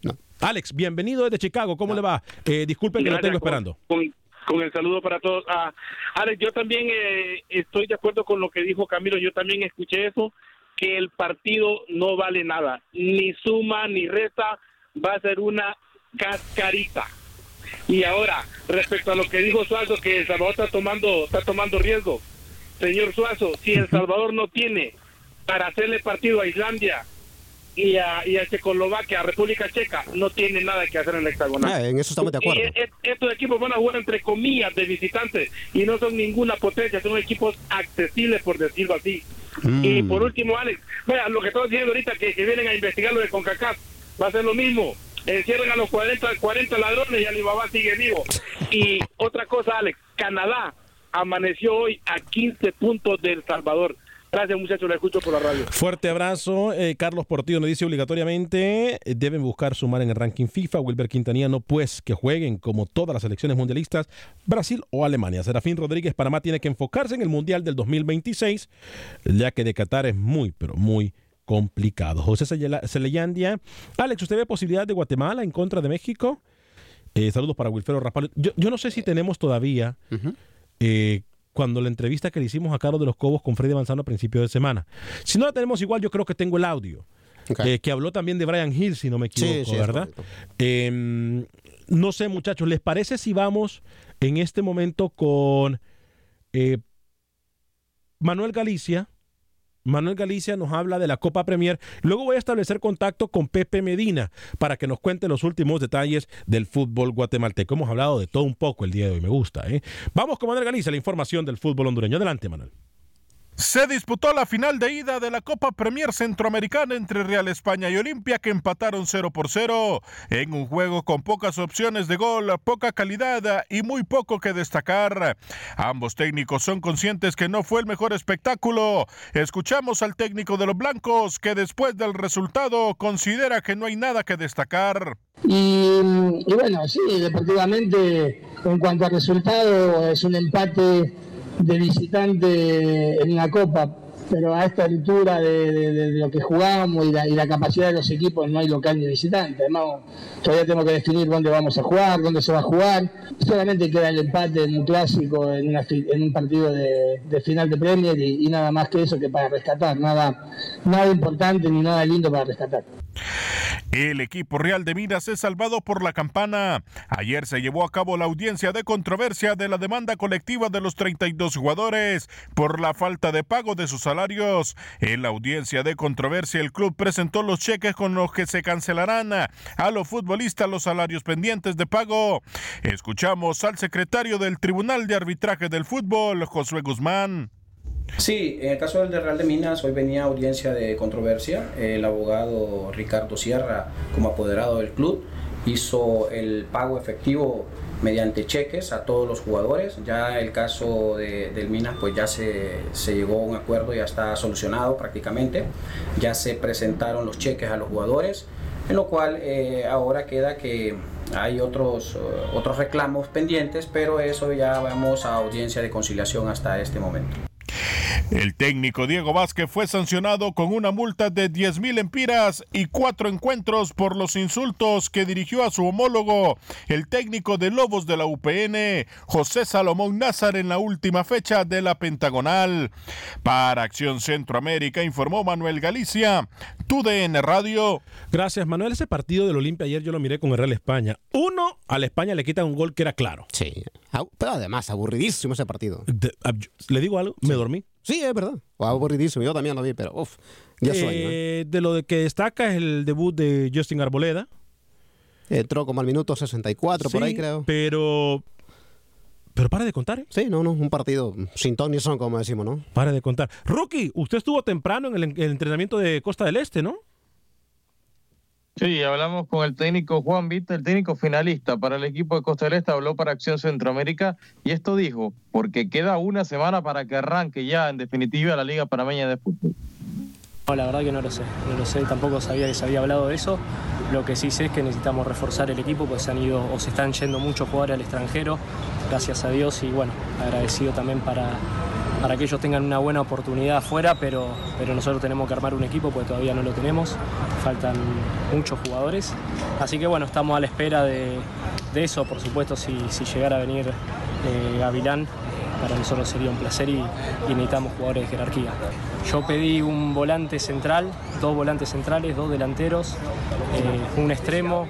No. Alex, bienvenido desde Chicago. ¿Cómo le va? Eh, disculpe que lo tengo esperando con el saludo para todos. Ah, Alex, yo también eh, estoy de acuerdo con lo que dijo Camilo, yo también escuché eso, que el partido no vale nada, ni suma ni resta, va a ser una cascarita. Y ahora, respecto a lo que dijo Suazo, que El Salvador está tomando, está tomando riesgo. Señor Suazo, si El Salvador no tiene para hacerle partido a Islandia, y a, y a Checoslovaquia, a República Checa, no tiene nada que hacer en el hexagonal. Ah, en eso estamos de acuerdo. estos equipos van a jugar entre comillas de visitantes y no son ninguna potencia, son equipos accesibles, por decirlo así. Mm. Y por último, Alex, vea, lo que estaba diciendo ahorita, que, que vienen a investigar lo de CONCACAF, va a ser lo mismo. Encierren a los 40, 40 ladrones y Alibaba sigue vivo. Y otra cosa, Alex, Canadá amaneció hoy a 15 puntos de El Salvador. Gracias, muchachos, la escucho por la radio. Fuerte abrazo. Eh, Carlos Portillo nos dice obligatoriamente eh, deben buscar sumar en el ranking FIFA. Wilber Quintanilla no, pues que jueguen como todas las selecciones mundialistas, Brasil o Alemania. Serafín Rodríguez, Panamá tiene que enfocarse en el Mundial del 2026, ya que de Qatar es muy, pero muy complicado. José Celeyandia. Alex, ¿usted ve posibilidad de Guatemala en contra de México? Eh, saludos para Wilfredo Rapal. Yo, no sé si tenemos todavía cuando la entrevista que le hicimos a Carlos de los Cobos con Freddy Manzano a principio de semana. Si no la tenemos igual, yo creo que tengo el audio. Eh, que habló también de Brian Hill, si no me equivoco, ¿verdad? Em, no sé, muchachos, ¿les parece si vamos en este momento con eh, Manuel Galicia? Manuel Galicia nos habla de la Copa Premier. Luego voy a establecer contacto con Pepe Medina para que nos cuente los últimos detalles del fútbol guatemalteco. Hemos hablado de todo un poco el día de hoy, me gusta. ¿eh? Vamos con Manuel Galicia, la información del fútbol hondureño. Adelante, Manuel. Se disputó la final de ida de la Copa Premier Centroamericana entre Real España y Olimpia que empataron 0 por 0 en un juego con pocas opciones de gol, poca calidad y muy poco que destacar. Ambos técnicos son conscientes que no fue el mejor espectáculo. Escuchamos al técnico de los blancos que después del resultado considera que no hay nada que destacar. Y, y bueno, sí, deportivamente en cuanto al resultado es un empate de visitante en una copa, pero a esta altura de, lo que jugamos y la, capacidad de los equipos no hay local ni visitante. Además, todavía tenemos que definir dónde vamos a jugar, dónde se va a jugar. Solamente queda el empate en un clásico, en, en un partido de, final de Premier y, y, nada más que eso que para rescatar. Nada, nada importante ni nada lindo para rescatar. El equipo Real de Minas es salvado por la campana. Ayer se llevó a cabo la audiencia de controversia de la demanda colectiva de los 32 jugadores por la falta de pago de sus salarios. En la audiencia de controversia el club presentó los cheques con los que se cancelarán a los futbolistas los salarios pendientes de pago. Escuchamos al secretario del Tribunal de Arbitraje del Fútbol, Josué Guzmán. Sí, en el caso del de Real de Minas, hoy venía audiencia de controversia. El abogado Ricardo Sierra, como apoderado del club, hizo el pago efectivo mediante cheques a todos los jugadores. Ya el caso de, del Minas, pues ya se, se, llegó a un acuerdo, ya está solucionado prácticamente. Ya se presentaron los cheques a los jugadores, en lo cual eh, ahora queda que hay otros, otros reclamos pendientes, pero eso ya vamos a audiencia de conciliación hasta este momento. El técnico Diego Vázquez fue sancionado con una multa de 10 mil empiras y cuatro encuentros por los insultos que dirigió a su homólogo, el técnico de Lobos de la UPN, José Salomón Nazar, en la última fecha de la Pentagonal. Para Acción Centroamérica informó Manuel Galicia, TUDN Radio. Gracias, Manuel. Ese partido del Olimpia ayer yo lo miré con el Real España. Uno, a la España le quitan un gol que era claro. Sí, pero además aburridísimo ese partido. le digo algo, me dormí. Sí, es verdad. aburridísimo. Yo también lo vi, pero uff, ya sueño. ¿eh? De lo de que destaca es el debut de Justin Arboleda. Entró como al minuto 64, por ahí creo. Pero. Pero para de contar, ¿eh? Sí, no, no, un partido sin ton ni son, como decimos, ¿no? Para de contar. Rookie, usted estuvo temprano en el, el entrenamiento de Costa del Este, ¿no? Sí, hablamos con el técnico Juan Vita, el técnico finalista para el equipo de Costa del Este, habló para Acción Centroamérica y esto dijo, porque queda una semana para que arranque ya en definitiva la Liga Panameña de Fútbol. No, la verdad que no lo sé, no lo sé, tampoco sabía que se había hablado de eso. Lo que sí sé es que necesitamos reforzar el equipo, pues se han ido o se están yendo muchos jugadores al extranjero, gracias a Dios, y bueno, agradecido también para, para que ellos tengan una buena oportunidad afuera, pero, pero nosotros tenemos que armar un equipo porque todavía no lo tenemos, faltan muchos jugadores. Así que bueno, estamos a la espera de, eso, por supuesto, si, si llegara a venir eh, Gavilán, para nosotros sería un placer y, necesitamos jugadores de jerarquía. Yo pedí un volante central, dos volantes centrales, dos delanteros, eh, un extremo,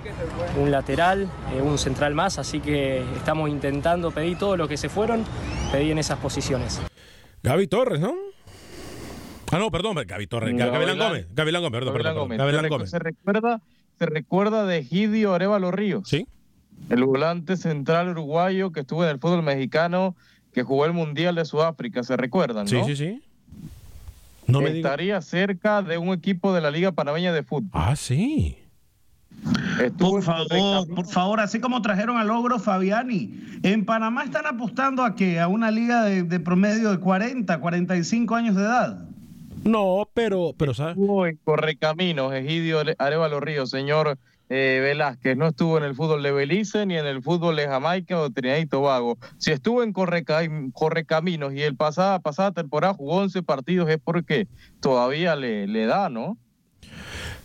un lateral, eh, un central más, así que estamos intentando pedir todo lo que se fueron, pedí en esas posiciones. Gaby Torres, ¿no? Ah, no, perdón, Gaby Torres. Gavilán Gómez. Gavilán Gómez, perdón, perdón. Gavilán Gómez. Se recuerda, se recuerda de Gidio Arevalo Ríos. Sí. El volante central uruguayo que estuvo en el fútbol mexicano, que jugó el Mundial de Sudáfrica, ¿se recuerdan? ¿no? Sí, sí, sí. No Estaría cerca de un equipo de la Liga Panameña de Fútbol. Ah, sí. Por favor, por favor, así como trajeron al Logro Fabiani. En Panamá están apostando a que a una liga de, promedio de 40, 45 años de edad. No, pero, pero ¿sabes? Estuvo en Correcaminos, Egidio Arevalo Ríos, señor eh, Velázquez. No estuvo en el fútbol de Belice ni en el fútbol de Jamaica o Trinidad y Tobago. Si estuvo en Correcaminos y el pasada, pasada temporada jugó 11 partidos es porque todavía le, le da, ¿no?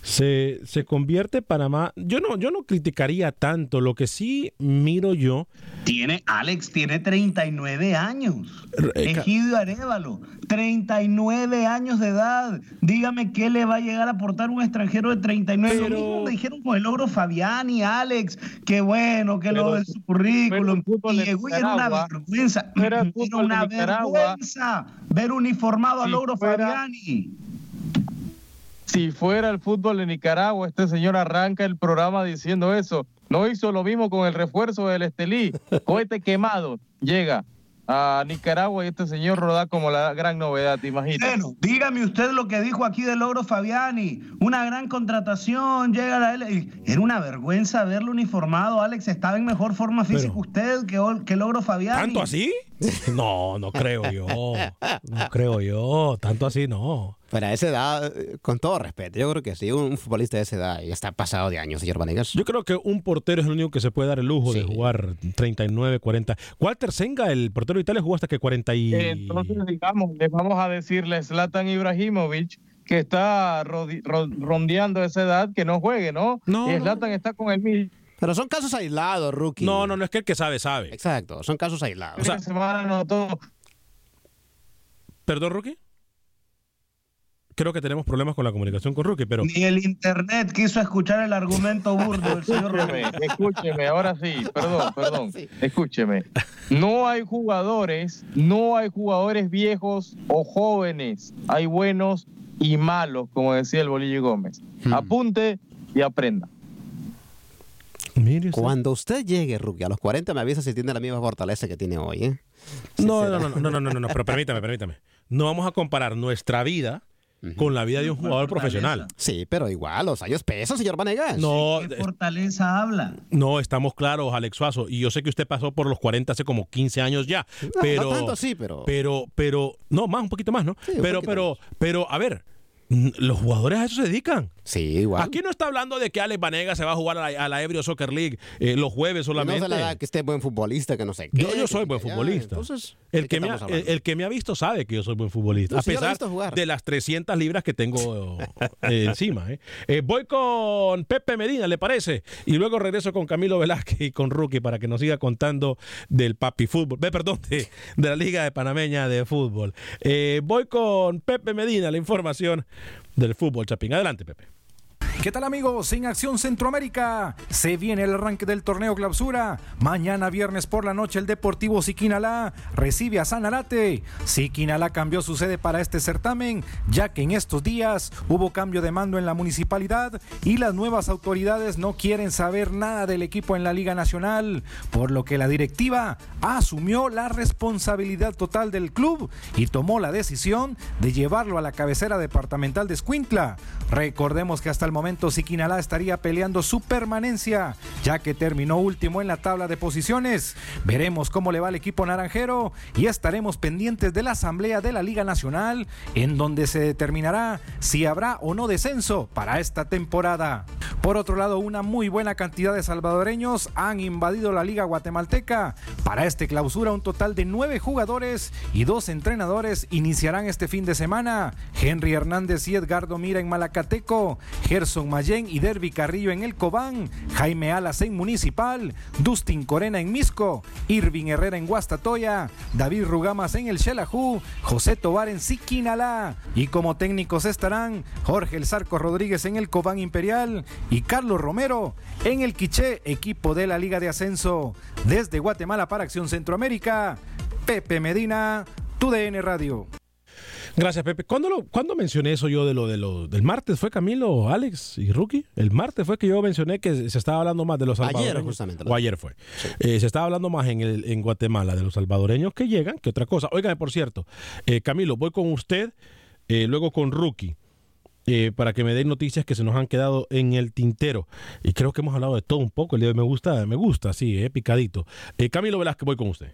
Se, se convierte Panamá. Yo no, yo no criticaría tanto. Lo que sí miro yo. Tiene, Alex, tiene 39 años. Ejido Arevalo, 39 años de edad. Dígame qué le va a llegar a aportar un extranjero de 39. Lo mismo me dijeron con el logro Fabiani, Alex. Qué bueno, que lo de su currículum. Y llegó y era una vergüenza. Era una vergüenza ver uniformado al logro Fabiani. Si fuera el fútbol de Nicaragua, este señor arranca el programa diciendo eso. No hizo lo mismo con el refuerzo del Estelí. <laughs> Cohete quemado. Llega. a Nicaragua y este señor roda como la gran novedad, ¿te imaginas? Bueno, dígame usted lo que dijo aquí de Logro Fabiani. Una gran contratación, llega a la L. Era una vergüenza verlo uniformado. Alex estaba en mejor forma física usted que, que Logro Fabiani. ¿Tanto así? <laughs> No, no creo yo. No creo yo. Tanto así no. Pero a esa edad, con todo respeto, yo creo que sí, un futbolista de esa edad ya está pasado de años, señor Vanegas. Yo creo que un portero es el único que se puede dar el lujo de jugar 39, 40. Walter Senga, el portero de Italia, jugó hasta que 40 y... Entonces, digamos, les vamos a decirle Zlatan Ibrahimovic que está rondeando esa edad que no juegue, ¿no? No. Y Zlatan está con el mismo. Pero son casos aislados, rookie. No, no, no es que el que sabe, sabe. Exacto, son casos aislados. O sea, semana no todo. ¿Perdón, rookie? creo que tenemos problemas con la comunicación con Rookie, pero. Ni el internet quiso escuchar el argumento burdo del señor Escúcheme, escúcheme, ahora sí, perdón, <laughs> perdón. Escúcheme. No hay jugadores, no hay jugadores viejos o jóvenes. Hay buenos y malos, como decía el Bolillo Gómez. Hmm. Apunte y aprenda. Cuando usted llegue, Rookie, a los 40 me avisa si tiene la misma fortaleza que tiene hoy. ¿eh? No, no, no, no, no, no, no, no, pero permítame, permítame. No vamos a comparar nuestra vida con la vida de un jugador profesional. Sí, pero igual, los años pesos, señor Vanegas. No, ¿Qué fortaleza habla? No, estamos claros, Alex Suazo. Y yo sé que usted pasó por los 40 hace como 15 años ya. pero, no tanto sí, pero... Pero, pero, no, más, un poquito más, ¿no? pero, pero, pero, a ver, los jugadores a eso se dedican. Sí, igual. Aquí no está hablando de que Alex Vanega se va a jugar a la, Ebrio Soccer League eh, los jueves solamente. No se le da que esté buen futbolista, que no sé qué. Yo, yo soy buen futbolista. Entonces, el, que me ha, el, que me ha visto sabe que yo soy buen futbolista. a pesar de las 300 libras que tengo eh, encima. Eh. voy con Pepe Medina, ¿le parece? Y luego regreso con Camilo Velázquez y con Rookie para que nos siga contando del papi fútbol. perdón, de, de, la Liga de Panameña de Fútbol. voy con Pepe Medina, la información del fútbol, Chapín. Adelante, Pepe. ¿Qué tal amigos? En Acción Centroamérica se viene el arranque del torneo clausura. Mañana viernes por la noche el Deportivo Siquinalá recibe a Sanarate. Siquinalá cambió su sede para este certamen ya que en estos días hubo cambio de mando en la municipalidad y las nuevas autoridades no quieren saber nada del equipo en la Liga Nacional, por lo que la directiva asumió la responsabilidad total del club y tomó la decisión de llevarlo a la cabecera departamental de Escuintla. Recordemos que hasta el momento Siquinalá estaría peleando su permanencia, ya que terminó último en la tabla de posiciones. Veremos cómo le va al equipo naranjero y estaremos pendientes de la asamblea de la Liga Nacional, en donde se determinará si habrá o no descenso para esta temporada. Por otro lado, una muy buena cantidad de salvadoreños han invadido la Liga Guatemalteca. Para este clausura, un total de nueve jugadores y dos entrenadores iniciarán este fin de semana. Henry Hernández y Edgardo Mira en Malacateco, Gerson Mayen y Derby Carrillo en el Cobán, Jaime Alas en Municipal, Dustin Corena en Misco, Irving Herrera en Guastatoya, David Rugamas en el Xelajú, José Tobar en Siquinalá. Y como técnicos estarán Jorge El Zarco Rodríguez en el Cobán Imperial y Carlos Romero en el Quiché, equipo de la Liga de Ascenso. Desde Guatemala para Acción Centroamérica, Pepe Medina, TUDN Radio. Gracias, Pepe. ¿Cuándo, lo, mencioné eso yo de lo, de lo del martes? ¿Fue Camilo, Alex y Rookie? El martes fue que yo mencioné que se estaba hablando más de los salvadoreños. Ayer, justamente. O ayer fue. Eh, se estaba hablando más en, el, en Guatemala de los salvadoreños que llegan que otra cosa. Óigame, por cierto, eh, Camilo, voy con usted, eh, luego con Rookie. Para que me den noticias que se nos han quedado en el tintero. Y creo que hemos hablado de todo un poco. El día de me gusta, me gusta, sí, picadito. Camilo Velázquez, voy con usted.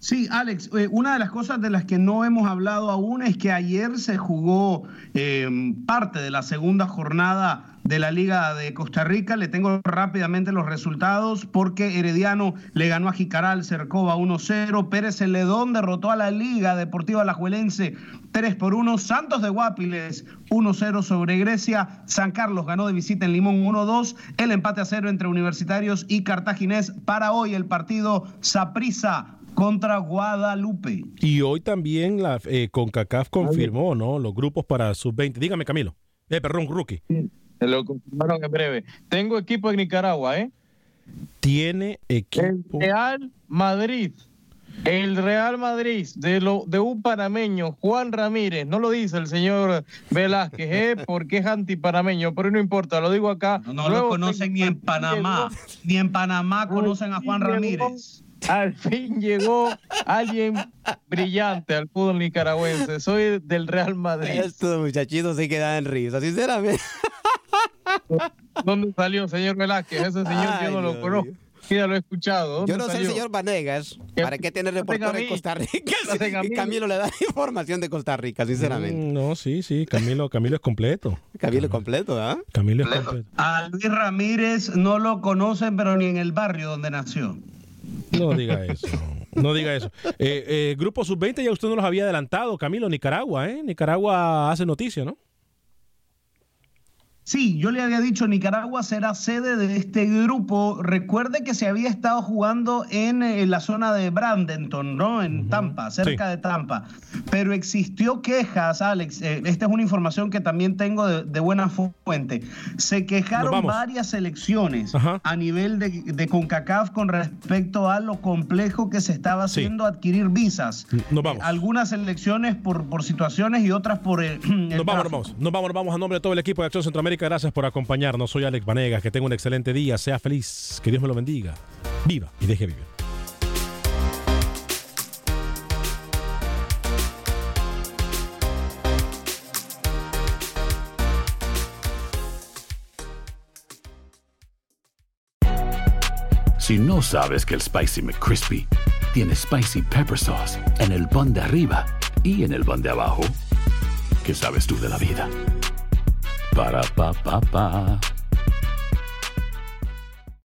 Sí, Alex, eh, una de las cosas de las que no hemos hablado aún es que ayer se jugó em, parte de la segunda jornada de la Liga de Costa Rica. Le tengo rápidamente los resultados porque Herediano le ganó a Jicaral Cercova 1-0. Pérez Celedón derrotó a la Liga Deportiva Alajuelense 3 por 1. Santos de Guapiles 1-0 sobre Grecia. San Carlos ganó de visita en Limón 1-2. El empate a cero entre Universitarios y Cartaginés. Para hoy el partido Saprisa contra Guadalupe. Y hoy también la eh, CONCACAF confirmó, ¿no? Los grupos para sub-20. Dígame, Camilo. Eh, perdón, Rookie. Sí, lo confirmaron en breve. Tengo equipo en Nicaragua, ¿eh? Tiene equipo. El Real Madrid. El Real Madrid de, lo, de un panameño, Juan Ramírez, no lo dice el señor Velázquez, ¿eh? <laughs> porque es antipanameño, pero no importa, lo digo acá. No, lo conocen ni en Panamá, ni en Panamá conocen a Juan Ramírez Al fin llegó alguien brillante al fútbol nicaragüense. Soy del Real Madrid. Estos muchachitos se quedan risa, sinceramente. ¿Dónde salió, señor Velázquez? Ese señor yo no lo conozco. Ya lo he escuchado. Yo no sé el señor Vanegas. ¿Para qué tiene reportero en Costa Rica? Si Camilo le da <laughs> información de Costa Rica, sinceramente. Mm, no, sí, sí. Camilo, Camilo es completo. Camilo es completo, ¿ah? Camilo es completo. A Luis Ramírez no lo conocen, pero ni en el barrio donde nació. No diga eso. No diga eso. Eh, eh, Grupo Sub-20 ya usted no los había adelantado, Camilo, Nicaragua, ¿eh? Nicaragua hace noticia, ¿no? Sí, yo le había dicho, Nicaragua será sede de este grupo. Recuerde que se había estado jugando en, eh, la zona de Brandenton, ¿no? En Tampa, cerca de Tampa. Pero existió quejas, Alex. Eh, esta es una información que también tengo de, buena fuente. Se quejaron varias selecciones a nivel de, CONCACAF con respecto a lo complejo que se estaba haciendo adquirir visas. Nos vamos. algunas selecciones por, por situaciones y otras por el. <clears throat> nos vamos, nos vamos. Nos vamos, nos vamos a nombre de todo el equipo de Acción Centroamérica gracias por acompañarnos. Soy Alex Vanegas. Que tenga un excelente día. Sea feliz. Que Dios me lo bendiga. Viva y deje vivir. Si no sabes que el Spicy McCrispy tiene Spicy Pepper Sauce en el pan de arriba y en el pan de abajo, ¿qué sabes tú de la vida? Ba-da-ba-ba-ba.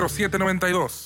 0792